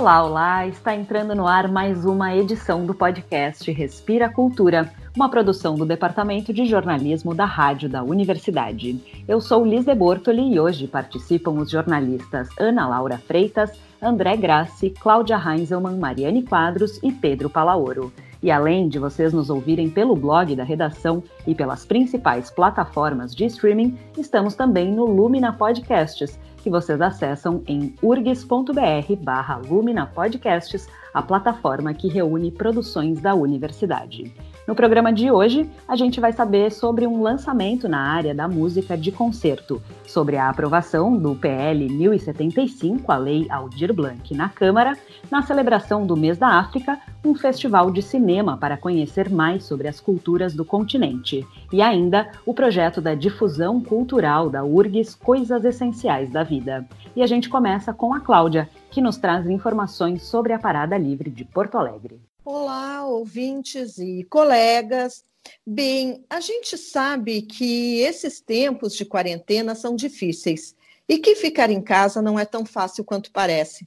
Olá, olá! Está entrando no ar mais uma edição do podcast Respira Cultura, uma produção do Departamento de Jornalismo da Rádio da Universidade. Eu sou Liz de Bortoli e hoje participam os jornalistas Ana Laura Freitas, André Grassi, Cláudia Heinzelmann, Mariane Quadros e Pedro Palaoro. E além de vocês nos ouvirem pelo blog da redação e pelas principais plataformas de streaming, estamos também no Lumina Podcasts, que vocês acessam em urgs.br barra Lumina Podcasts, a plataforma que reúne produções da universidade. No programa de hoje, a gente vai saber sobre um lançamento na área da música de concerto, sobre a aprovação do PL 1075, a Lei Aldir Blanc, na Câmara, na celebração do Mês da África, um festival de cinema para conhecer mais sobre as culturas do continente, e ainda o projeto da difusão cultural da URGS Coisas Essenciais da Vida. E a gente começa com a Cláudia, que nos traz informações sobre a Parada Livre de Porto Alegre. Olá, ouvintes e colegas. Bem, a gente sabe que esses tempos de quarentena são difíceis e que ficar em casa não é tão fácil quanto parece.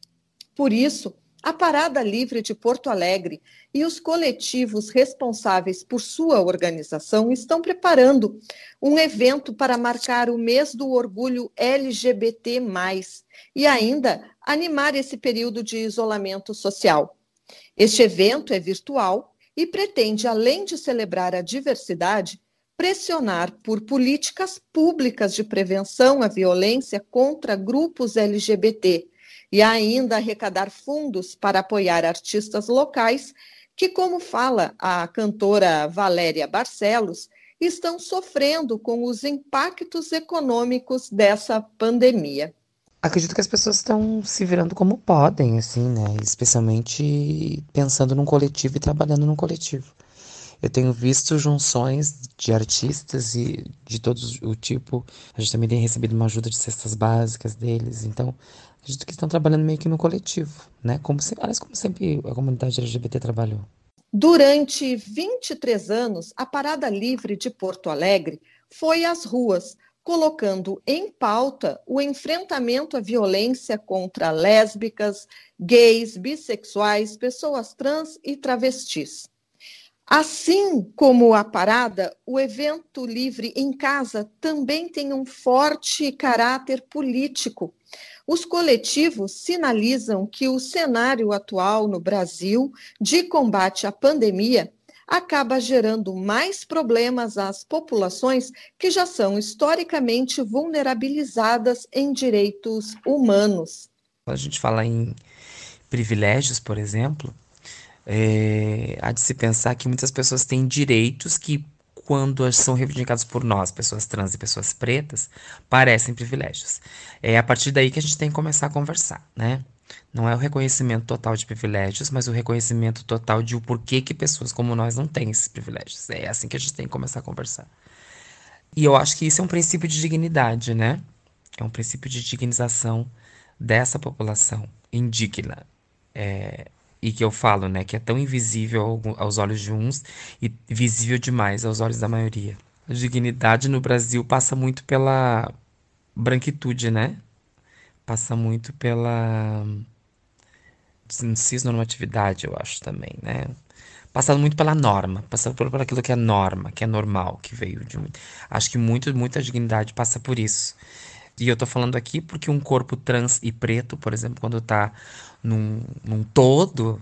Por isso, a Parada Livre de Porto Alegre e os coletivos responsáveis por sua organização estão preparando um evento para marcar o mês do orgulho LGBT, e ainda animar esse período de isolamento social. Este evento é virtual e pretende, além de celebrar a diversidade, pressionar por políticas públicas de prevenção à violência contra grupos LGBT e ainda arrecadar fundos para apoiar artistas locais que, como fala a cantora Valéria Barcelos, estão sofrendo com os impactos econômicos dessa pandemia. Acredito que as pessoas estão se virando como podem, assim, né? Especialmente pensando num coletivo e trabalhando num coletivo. Eu tenho visto junções de artistas e de todo o tipo. A gente também tem recebido uma ajuda de cestas básicas deles. Então, acredito que estão trabalhando meio que no coletivo, né? Como, se, aliás, como sempre a comunidade LGBT trabalhou. Durante 23 anos, a Parada Livre de Porto Alegre foi às ruas colocando em pauta o enfrentamento à violência contra lésbicas, gays, bissexuais, pessoas trans e travestis. Assim como a parada, o evento livre em casa também tem um forte caráter político. Os coletivos sinalizam que o cenário atual no Brasil de combate à pandemia acaba gerando mais problemas às populações que já são historicamente vulnerabilizadas em direitos humanos. A gente fala em privilégios, por exemplo, é, há de se pensar que muitas pessoas têm direitos que, quando são reivindicados por nós, pessoas trans e pessoas pretas, parecem privilégios. É a partir daí que a gente tem que começar a conversar, né? Não é o reconhecimento total de privilégios, mas o reconhecimento total de o porquê que pessoas como nós não têm esses privilégios. É assim que a gente tem que começar a conversar. E eu acho que isso é um princípio de dignidade, né? É um princípio de dignização dessa população indigna. É, e que eu falo, né, que é tão invisível aos olhos de uns e visível demais aos olhos da maioria. A dignidade no Brasil passa muito pela branquitude, né? Passa muito pela cisnormatividade, eu acho também, né? Passando muito pela norma, passando por, por aquilo que é norma, que é normal, que veio de. Acho que muito, muita dignidade passa por isso. E eu tô falando aqui porque um corpo trans e preto, por exemplo, quando tá num, num todo,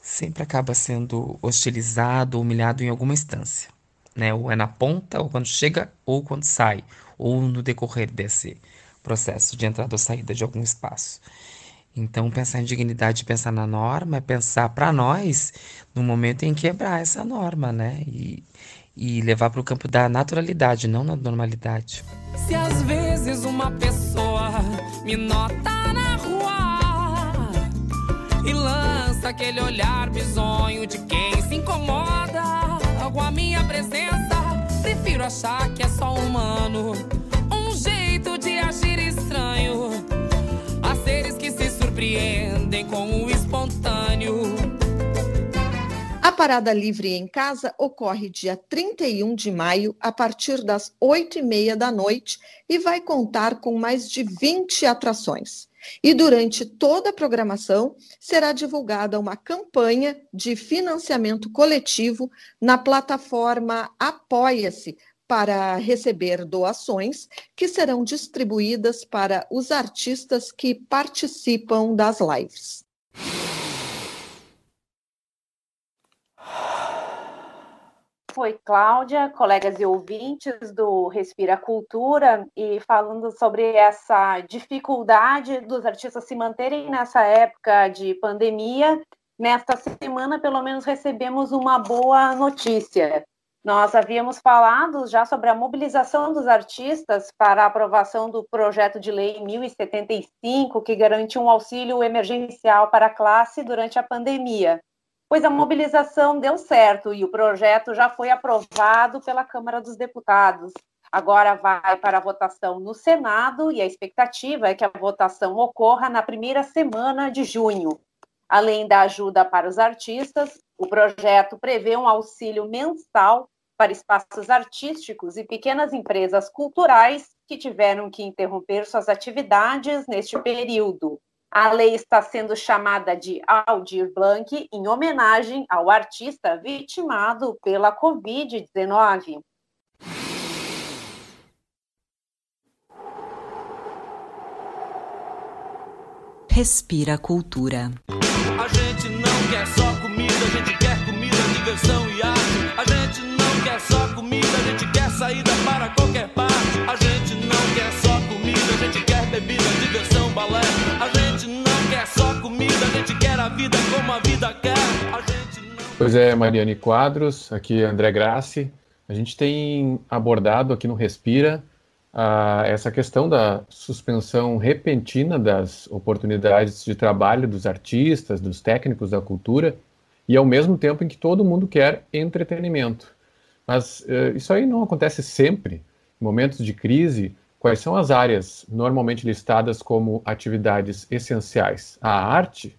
sempre acaba sendo hostilizado, humilhado em alguma instância. Né? Ou é na ponta, ou quando chega, ou quando sai, ou no decorrer desse processo de entrada ou saída de algum espaço. Então, pensar em dignidade, pensar na norma, é pensar para nós no momento em quebrar essa norma, né? E, e levar para o campo da naturalidade, não na normalidade. Se às vezes uma pessoa me nota na rua e lança aquele olhar bizonho de quem se incomoda com a minha presença, prefiro achar que é só humano com o espontâneo. A Parada Livre em Casa ocorre dia 31 de maio, a partir das 8 e meia da noite, e vai contar com mais de 20 atrações. E durante toda a programação será divulgada uma campanha de financiamento coletivo na plataforma Apoia-se para receber doações que serão distribuídas para os artistas que participam das lives. Foi Cláudia, colegas e ouvintes do Respira Cultura, e falando sobre essa dificuldade dos artistas se manterem nessa época de pandemia. Nesta semana, pelo menos, recebemos uma boa notícia. Nós havíamos falado já sobre a mobilização dos artistas para a aprovação do projeto de lei 1075, que garante um auxílio emergencial para a classe durante a pandemia pois a mobilização deu certo e o projeto já foi aprovado pela Câmara dos Deputados. Agora vai para a votação no Senado e a expectativa é que a votação ocorra na primeira semana de junho. Além da ajuda para os artistas, o projeto prevê um auxílio mensal para espaços artísticos e pequenas empresas culturais que tiveram que interromper suas atividades neste período. A lei está sendo chamada de Aldir Blanc em homenagem ao artista vitimado pela Covid-19. Respira Cultura. A gente não quer só comida, a gente quer comida, diversão e arte. A gente não quer só comida, a gente quer saída para qualquer parte. A gente não quer só comida, gente quer bebida, diversão, balé. A gente não quer só comida, a gente quer a vida como a vida quer. A gente não... Pois é, Mariane Quadros, aqui André Grassi. A gente tem abordado aqui no Respira uh, essa questão da suspensão repentina das oportunidades de trabalho dos artistas, dos técnicos da cultura, e ao mesmo tempo em que todo mundo quer entretenimento. Mas uh, isso aí não acontece sempre. Em momentos de crise, Quais são as áreas normalmente listadas como atividades essenciais? A arte,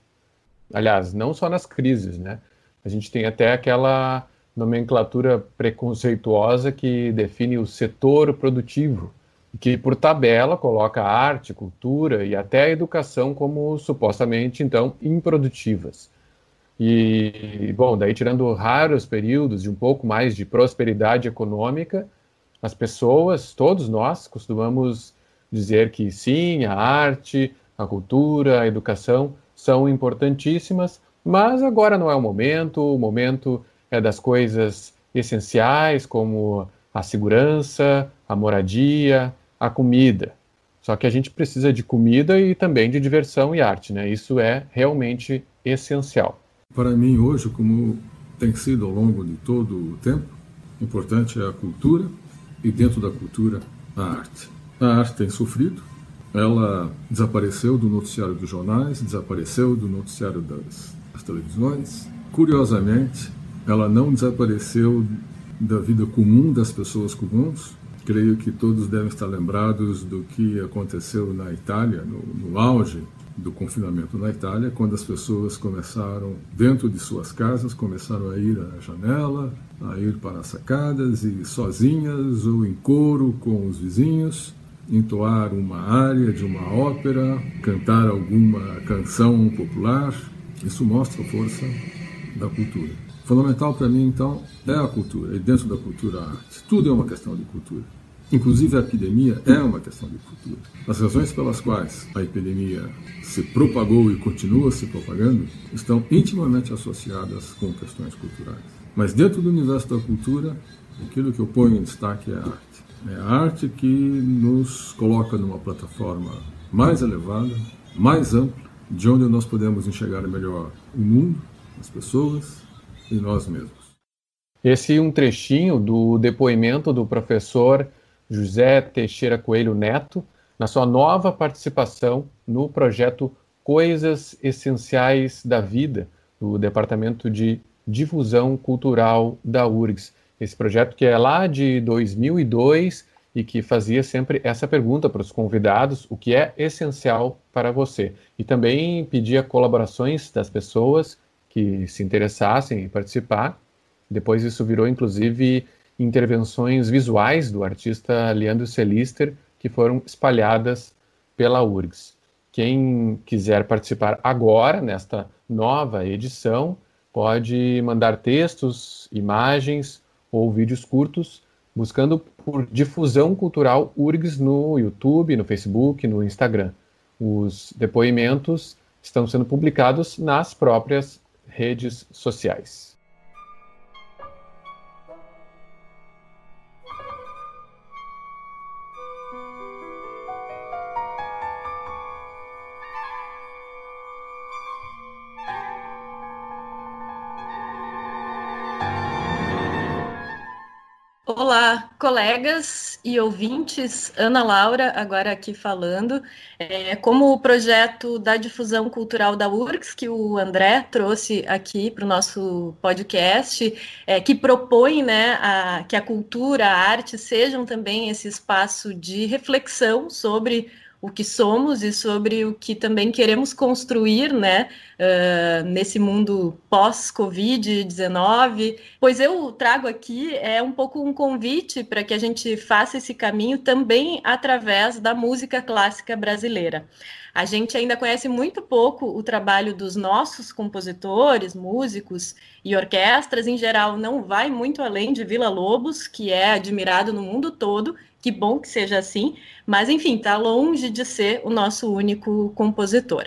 aliás, não só nas crises, né? A gente tem até aquela nomenclatura preconceituosa que define o setor produtivo, que por tabela coloca a arte, cultura e até a educação como supostamente então improdutivas. E bom, daí tirando raros períodos de um pouco mais de prosperidade econômica, as pessoas, todos nós, costumamos dizer que sim, a arte, a cultura, a educação são importantíssimas, mas agora não é o momento, o momento é das coisas essenciais, como a segurança, a moradia, a comida. Só que a gente precisa de comida e também de diversão e arte, né? Isso é realmente essencial. Para mim, hoje, como tem sido ao longo de todo o tempo, importante é a cultura, e dentro da cultura, a arte. A arte tem sofrido, ela desapareceu do noticiário dos jornais, desapareceu do noticiário das, das televisões. Curiosamente, ela não desapareceu da vida comum das pessoas comuns. Creio que todos devem estar lembrados do que aconteceu na Itália, no, no auge do confinamento na Itália, quando as pessoas começaram, dentro de suas casas, começaram a ir à janela, a ir para as sacadas e sozinhas ou em coro com os vizinhos, entoar uma área de uma ópera, cantar alguma canção popular. Isso mostra a força da cultura. Fundamental para mim, então, é a cultura, e dentro da cultura a arte. Tudo é uma questão de cultura. Inclusive a epidemia é uma questão de cultura. As razões pelas quais a epidemia se propagou e continua se propagando estão intimamente associadas com questões culturais. Mas dentro do universo da cultura, aquilo que eu ponho em destaque é a arte. É a arte que nos coloca numa plataforma mais elevada, mais ampla, de onde nós podemos enxergar melhor o mundo, as pessoas e nós mesmos. Esse é um trechinho do depoimento do professor José Teixeira Coelho Neto, na sua nova participação no projeto Coisas Essenciais da Vida, do Departamento de Difusão Cultural da URGS. Esse projeto que é lá de 2002 e que fazia sempre essa pergunta para os convidados: o que é essencial para você? E também pedia colaborações das pessoas que se interessassem em participar. Depois isso virou, inclusive, intervenções visuais do artista Leandro Celister, que foram espalhadas pela URGS. Quem quiser participar agora, nesta nova edição, pode mandar textos, imagens ou vídeos curtos, buscando por Difusão Cultural URGS no YouTube, no Facebook, no Instagram. Os depoimentos estão sendo publicados nas próprias redes sociais. Olá, colegas e ouvintes. Ana Laura, agora aqui falando. É, como o projeto da difusão cultural da URGS, que o André trouxe aqui para o nosso podcast, é, que propõe né, a, que a cultura, a arte sejam também esse espaço de reflexão sobre o que somos e sobre o que também queremos construir, né, uh, nesse mundo pós-Covid-19. Pois eu trago aqui é um pouco um convite para que a gente faça esse caminho também através da música clássica brasileira. A gente ainda conhece muito pouco o trabalho dos nossos compositores, músicos e orquestras. Em geral, não vai muito além de Vila Lobos, que é admirado no mundo todo que bom que seja assim, mas enfim, está longe de ser o nosso único compositor.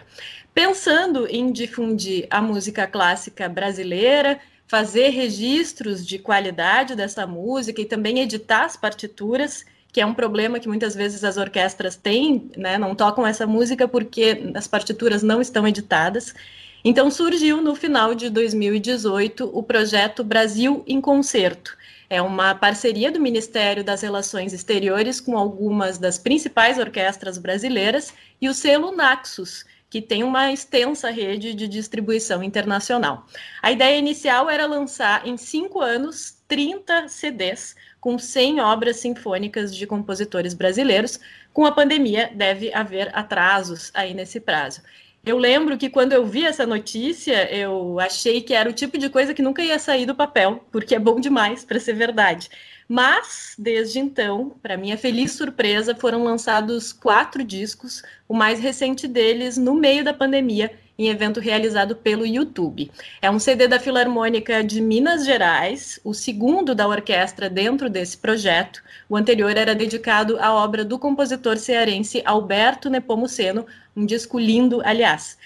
Pensando em difundir a música clássica brasileira, fazer registros de qualidade dessa música e também editar as partituras, que é um problema que muitas vezes as orquestras têm, né, não tocam essa música porque as partituras não estão editadas. Então surgiu no final de 2018 o projeto Brasil em Concerto, é uma parceria do Ministério das Relações Exteriores com algumas das principais orquestras brasileiras e o selo Naxos, que tem uma extensa rede de distribuição internacional. A ideia inicial era lançar em cinco anos 30 CDs com 100 obras sinfônicas de compositores brasileiros. Com a pandemia, deve haver atrasos aí nesse prazo. Eu lembro que quando eu vi essa notícia, eu achei que era o tipo de coisa que nunca ia sair do papel, porque é bom demais para ser verdade. Mas, desde então, para minha feliz surpresa, foram lançados quatro discos, o mais recente deles no meio da pandemia, em evento realizado pelo YouTube. É um CD da Filarmônica de Minas Gerais, o segundo da orquestra dentro desse projeto. O anterior era dedicado à obra do compositor cearense Alberto Nepomuceno, um disco lindo, aliás.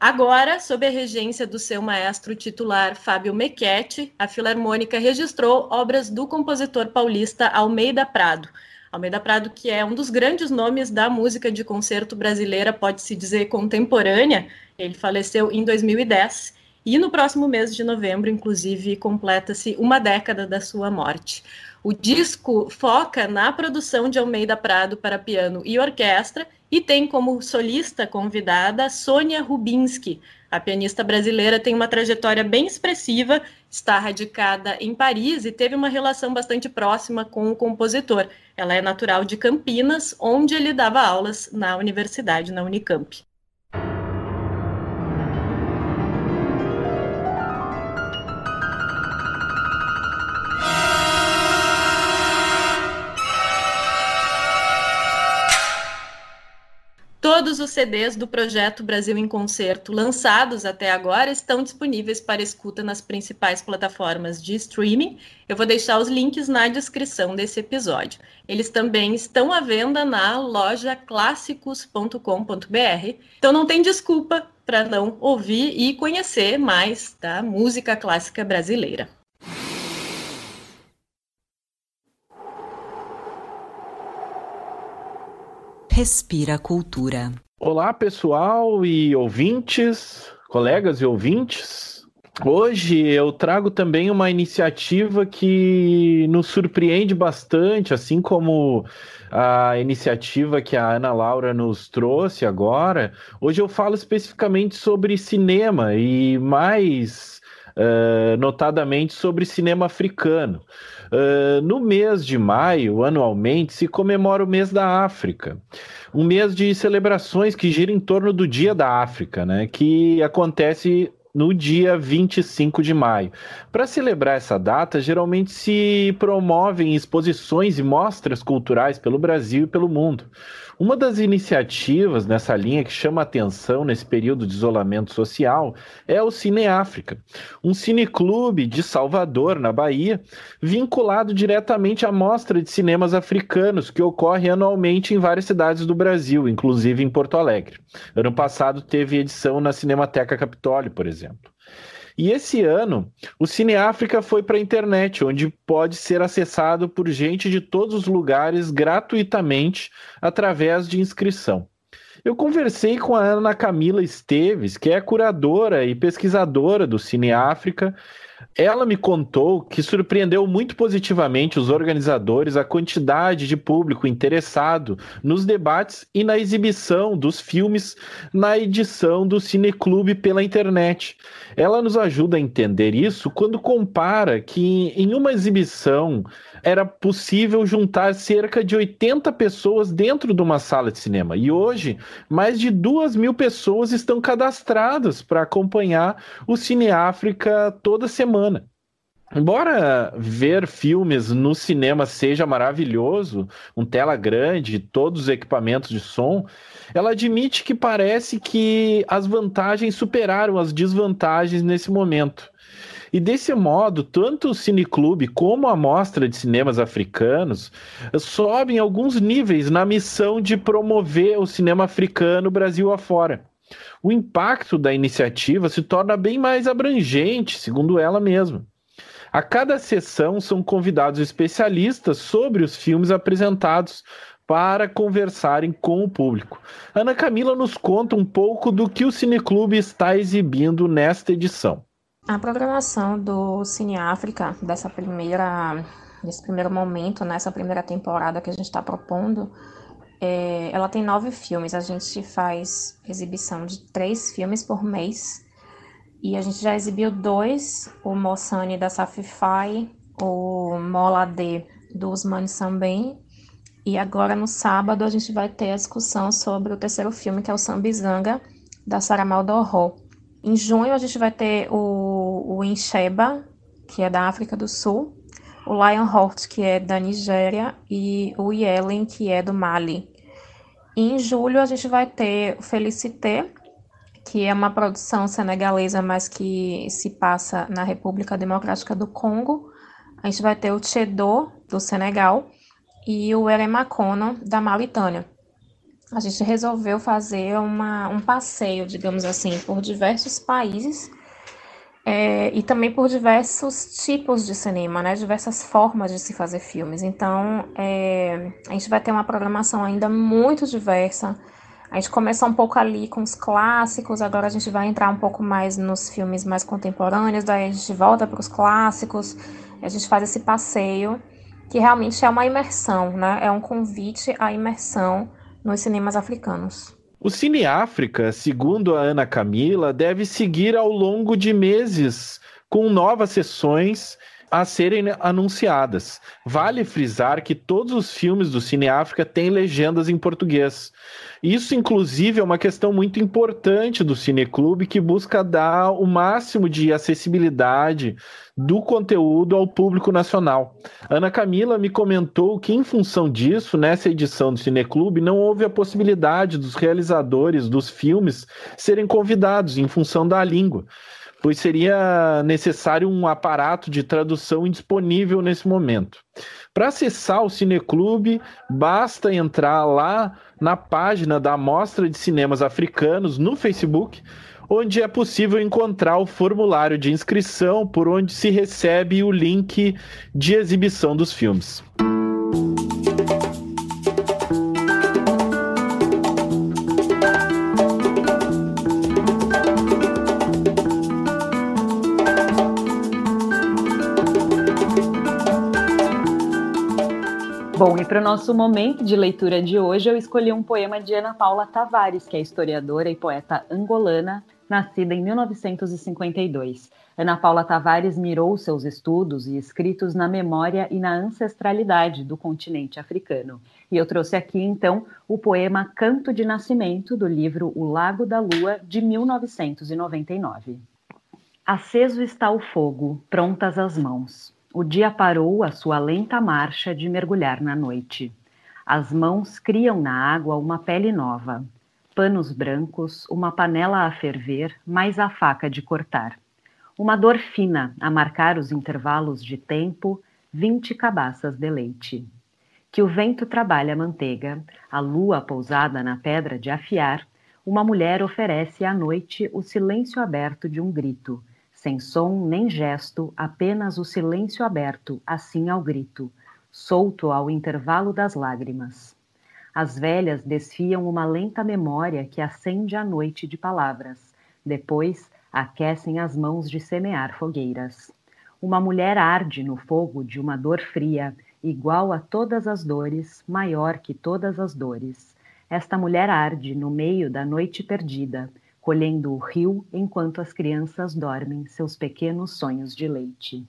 Agora, sob a regência do seu maestro titular Fábio Mequete, a Filarmônica registrou obras do compositor paulista Almeida Prado. Almeida Prado, que é um dos grandes nomes da música de concerto brasileira, pode-se dizer contemporânea, ele faleceu em 2010 e no próximo mês de novembro, inclusive, completa-se uma década da sua morte. O disco foca na produção de Almeida Prado para piano e orquestra e tem como solista convidada Sônia Rubinski. A pianista brasileira tem uma trajetória bem expressiva, está radicada em Paris e teve uma relação bastante próxima com o compositor. Ela é natural de Campinas, onde ele dava aulas na universidade, na Unicamp. Todos os CDs do projeto Brasil em Concerto lançados até agora estão disponíveis para escuta nas principais plataformas de streaming. Eu vou deixar os links na descrição desse episódio. Eles também estão à venda na loja clássicos.com.br. Então não tem desculpa para não ouvir e conhecer mais da música clássica brasileira. Respira Cultura. Olá, pessoal e ouvintes, colegas e ouvintes. Hoje eu trago também uma iniciativa que nos surpreende bastante, assim como a iniciativa que a Ana Laura nos trouxe agora. Hoje eu falo especificamente sobre cinema e mais uh, notadamente sobre cinema africano. Uh, no mês de maio, anualmente, se comemora o mês da África. Um mês de celebrações que gira em torno do Dia da África, né? Que acontece no dia 25 de maio. Para celebrar essa data, geralmente se promovem exposições e mostras culturais pelo Brasil e pelo mundo. Uma das iniciativas nessa linha que chama atenção nesse período de isolamento social é o Cine África, um cineclube de Salvador, na Bahia, vinculado diretamente à mostra de cinemas africanos que ocorre anualmente em várias cidades do Brasil, inclusive em Porto Alegre. Ano passado teve edição na Cinemateca Capitólio, por exemplo. E esse ano, o Cine África foi para a internet, onde pode ser acessado por gente de todos os lugares gratuitamente através de inscrição. Eu conversei com a Ana Camila Esteves, que é curadora e pesquisadora do Cine África, ela me contou que surpreendeu muito positivamente os organizadores a quantidade de público interessado nos debates e na exibição dos filmes na edição do Cineclube pela internet. Ela nos ajuda a entender isso quando compara que em uma exibição era possível juntar cerca de 80 pessoas dentro de uma sala de cinema. E hoje, mais de duas mil pessoas estão cadastradas para acompanhar o Cine África toda semana. Embora ver filmes no cinema seja maravilhoso, um tela grande, todos os equipamentos de som, ela admite que parece que as vantagens superaram as desvantagens nesse momento. E desse modo, tanto o Cineclube como a Mostra de Cinemas Africanos sobem alguns níveis na missão de promover o cinema africano Brasil afora. O impacto da iniciativa se torna bem mais abrangente, segundo ela mesma. A cada sessão são convidados especialistas sobre os filmes apresentados para conversarem com o público. Ana Camila nos conta um pouco do que o Cineclube está exibindo nesta edição. A programação do Cine África, dessa primeira, desse primeiro momento, nessa primeira temporada que a gente está propondo, é, ela tem nove filmes. A gente faz exibição de três filmes por mês. E a gente já exibiu dois, o Mossani da Safify, o Mola D do Usmani Sambem. E agora no sábado a gente vai ter a discussão sobre o terceiro filme, que é o Sambizanga, da Saramal Dorro. Em junho a gente vai ter o, o Incheba, que é da África do Sul, o Lionheart, que é da Nigéria, e o Yellen, que é do Mali. E em julho a gente vai ter o Felicité, que é uma produção senegalesa, mas que se passa na República Democrática do Congo. A gente vai ter o Tchedo, do Senegal, e o Eremacono, da Mauritânia a gente resolveu fazer uma, um passeio, digamos assim, por diversos países é, e também por diversos tipos de cinema, né? Diversas formas de se fazer filmes. Então, é, a gente vai ter uma programação ainda muito diversa. A gente começou um pouco ali com os clássicos, agora a gente vai entrar um pouco mais nos filmes mais contemporâneos, daí a gente volta para os clássicos, a gente faz esse passeio, que realmente é uma imersão, né? É um convite à imersão nos cinemas africanos. O Cine África, segundo a Ana Camila, deve seguir ao longo de meses com novas sessões a serem anunciadas. Vale frisar que todos os filmes do Cine África têm legendas em português. Isso, inclusive, é uma questão muito importante do Cineclube que busca dar o máximo de acessibilidade do conteúdo ao público nacional. Ana Camila me comentou que, em função disso, nessa edição do Cineclube, não houve a possibilidade dos realizadores dos filmes serem convidados em função da língua pois seria necessário um aparato de tradução indisponível nesse momento. Para acessar o Cineclube, basta entrar lá na página da Mostra de Cinemas Africanos no Facebook, onde é possível encontrar o formulário de inscrição por onde se recebe o link de exibição dos filmes. Bom, e para o nosso momento de leitura de hoje, eu escolhi um poema de Ana Paula Tavares, que é historiadora e poeta angolana, nascida em 1952. Ana Paula Tavares mirou seus estudos e escritos na memória e na ancestralidade do continente africano. E eu trouxe aqui, então, o poema Canto de Nascimento, do livro O Lago da Lua, de 1999. Aceso está o fogo, prontas as mãos. O dia parou a sua lenta marcha de mergulhar na noite. As mãos criam na água uma pele nova, panos brancos, uma panela a ferver, mais a faca de cortar. Uma dor fina a marcar os intervalos de tempo, vinte cabaças de leite. Que o vento trabalha a manteiga, a lua pousada na pedra de afiar, uma mulher oferece à noite o silêncio aberto de um grito, sem som nem gesto, apenas o silêncio aberto, assim ao grito, solto ao intervalo das lágrimas. As velhas desfiam uma lenta memória que acende a noite de palavras, depois aquecem as mãos de semear fogueiras. Uma mulher arde no fogo de uma dor fria, igual a todas as dores, maior que todas as dores. Esta mulher arde no meio da noite perdida, colhendo o rio enquanto as crianças dormem seus pequenos sonhos de leite.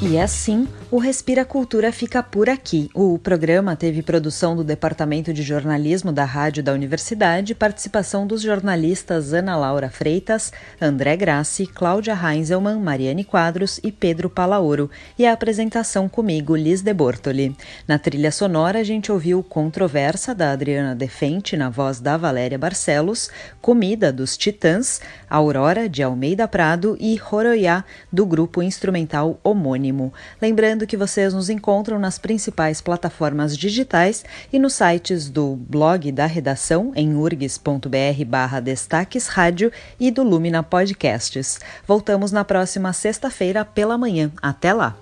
E assim, o Respira Cultura fica por aqui. O programa teve produção do Departamento de Jornalismo da Rádio da Universidade, participação dos jornalistas Ana Laura Freitas, André Grassi, Cláudia Heinzelmann, Mariane Quadros e Pedro Palaoro, e a apresentação comigo, Liz de Bortoli. Na trilha sonora, a gente ouviu Controversa, da Adriana Defente, na voz da Valéria Barcelos, Comida, dos Titãs, Aurora, de Almeida Prado e Roroiá, do grupo instrumental homônimo. Lembrando que vocês nos encontram nas principais plataformas digitais e nos sites do blog da redação em urgs.br barra destaques rádio e do Lumina Podcasts. Voltamos na próxima sexta-feira pela manhã. Até lá!